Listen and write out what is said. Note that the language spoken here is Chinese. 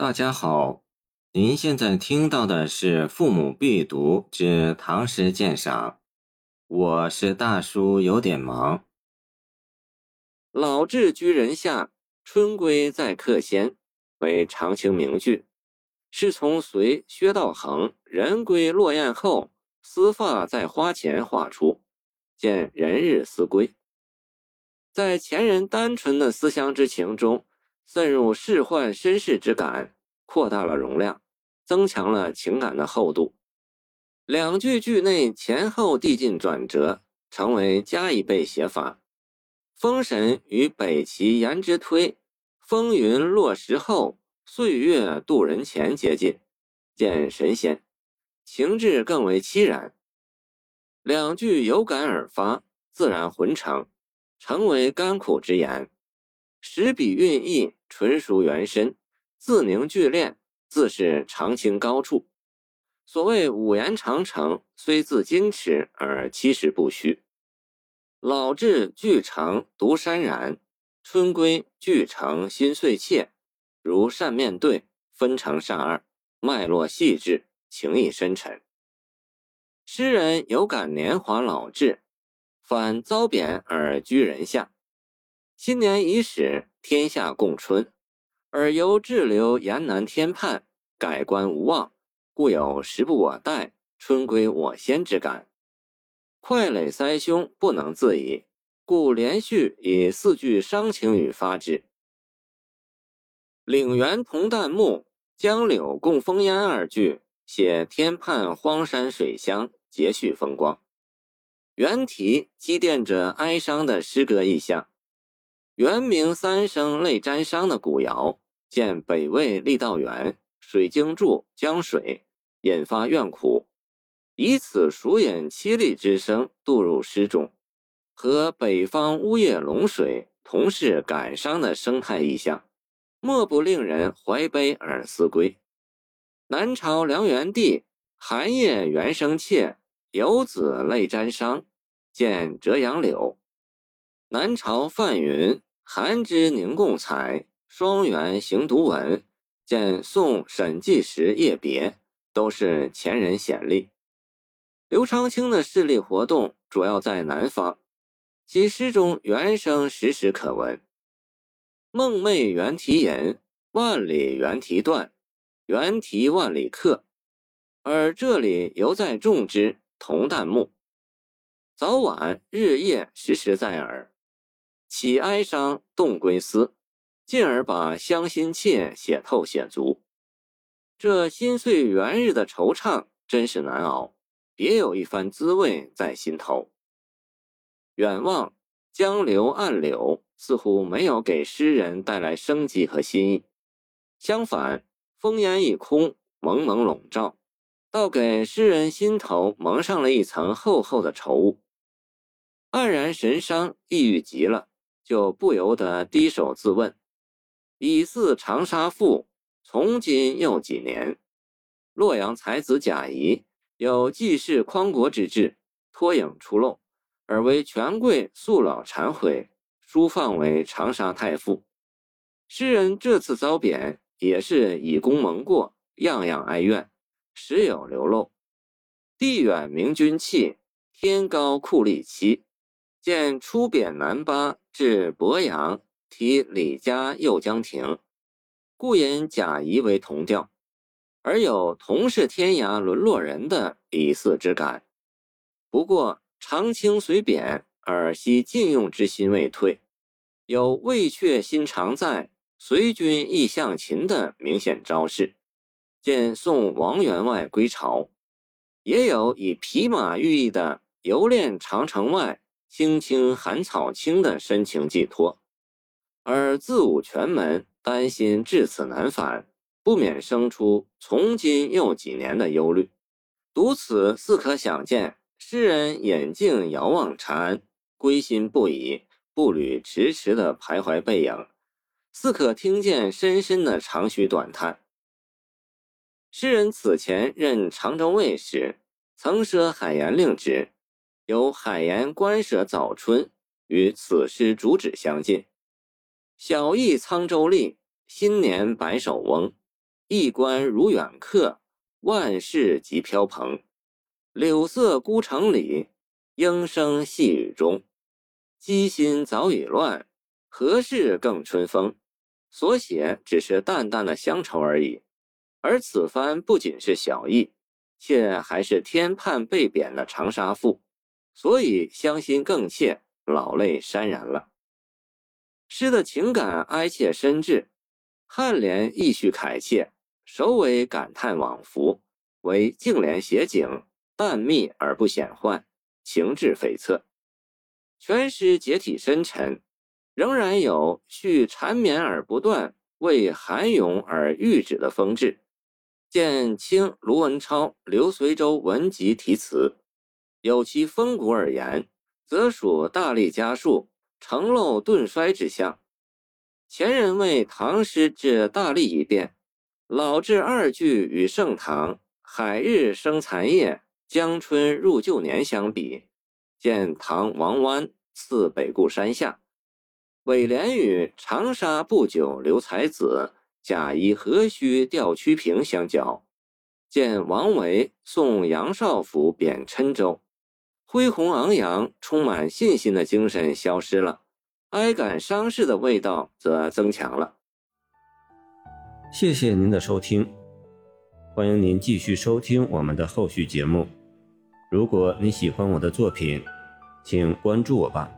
大家好，您现在听到的是《父母必读之唐诗鉴赏》，我是大叔，有点忙。老至居人下，春归在客先，为长青名句，是从隋薛道衡“人归落雁后，丝发在花前”画出，见人日思归。在前人单纯的思乡之情中。渗入仕宦身世之感，扩大了容量，增强了情感的厚度。两句句内前后递进转折，成为加一倍写法。封神与北齐颜之推，风云落石后，岁月渡人前接近，见神仙，情致更为凄然。两句有感而发，自然浑成，成为甘苦之言。使笔韵意纯属原身，字凝句练，自是长青高处。所谓五言长城，虽自矜持而其实不虚。老至俱成独潸然，春归俱成心碎切，如扇面对，分成善二，脉络细致，情意深沉。诗人有感年华老至，反遭贬而居人下。新年已始，天下共春，而由滞留严南天畔，改观无望，故有时不我待，春归我先之感。快垒塞胸，不能自已，故连续以四句伤情语发之：“岭原同旦暮，江柳共风烟”二句，写天畔荒山水乡，节序风光。原题积淀着哀伤的诗歌意象。原名三声泪沾裳的古谣，见北魏郦道元《水经注》江水，引发怨苦，以此熟饮凄厉之声渡入诗中，和北方呜咽龙水同是感伤的生态意象，莫不令人怀悲而思归。南朝梁元帝寒夜猿声切，游子泪沾裳，见折杨柳。南朝范云。寒枝凝共采，双元行独文。见宋沈纪时夜别，都是前人显例。刘长卿的势力活动主要在南方，其诗中原声时时可闻。梦寐猿啼吟，万里猿啼断，猿啼万里客。而这里犹在种之同旦暮，早晚日夜时时在耳。起哀伤动归思，进而把乡心切写透写足。这心碎元日的惆怅真是难熬，别有一番滋味在心头。远望江流暗柳，似乎没有给诗人带来生机和新意，相反，风烟一空，蒙蒙笼罩，倒给诗人心头蒙上了一层厚厚的愁雾，黯然神伤，抑郁极了。就不由得低首自问：“已似长沙妇，从今又几年？”洛阳才子贾谊有济世匡国之志，脱颖出露，而为权贵素老忏悔，书放为长沙太傅。诗人这次遭贬，也是以功蒙过，样样哀怨，时有流露。地远明君弃，天高酷吏欺。见出贬南巴至鄱阳，题李家右江亭，故引贾谊为同调，而有同是天涯沦落人的李四之感。不过长清虽贬，而惜禁用之心未退，有未却心常在，随君意向秦的明显招式。见送王员外归巢，也有以匹马寓意的游恋长城外。青青寒草青的深情寄托，而自武全门担心至此难返，不免生出从今又几年的忧虑。读此，似可想见诗人眼镜遥望长安，归心不已，步履迟迟的徘徊背影，似可听见深深的长吁短叹。诗人此前任常州卫时，曾设海盐令职。有海盐官舍早春，与此诗主旨相近。小邑沧州吏，新年白首翁。一观如远客，万事即飘蓬。柳色孤城里，莺声细雨中。机心早已乱，何事更春风？所写只是淡淡的乡愁而已。而此番不仅是小邑，却还是天畔被贬的长沙赋，所以乡心更切，老泪潸然了。诗的情感哀切深挚，颔联意绪慨切。首尾感叹往复，为净联写景，淡密而不显幻，情致悱恻。全诗结体深沉，仍然有续缠绵而不断，为含咏而喻止的风致。见清卢文超《刘随州文集》题词，有其风骨而言，则属大力加述、承漏顿衰之象。前人为唐诗致大力一变。老至二句与盛唐“海日生残夜，江春入旧年”相比，见唐王湾次北固山下；尾联与“长沙不久留才子，贾谊何须吊曲平”相较，见王维送杨少府贬郴州，恢宏昂扬、充满信心的精神消失了，哀感伤势的味道则增强了。谢谢您的收听，欢迎您继续收听我们的后续节目。如果你喜欢我的作品，请关注我吧。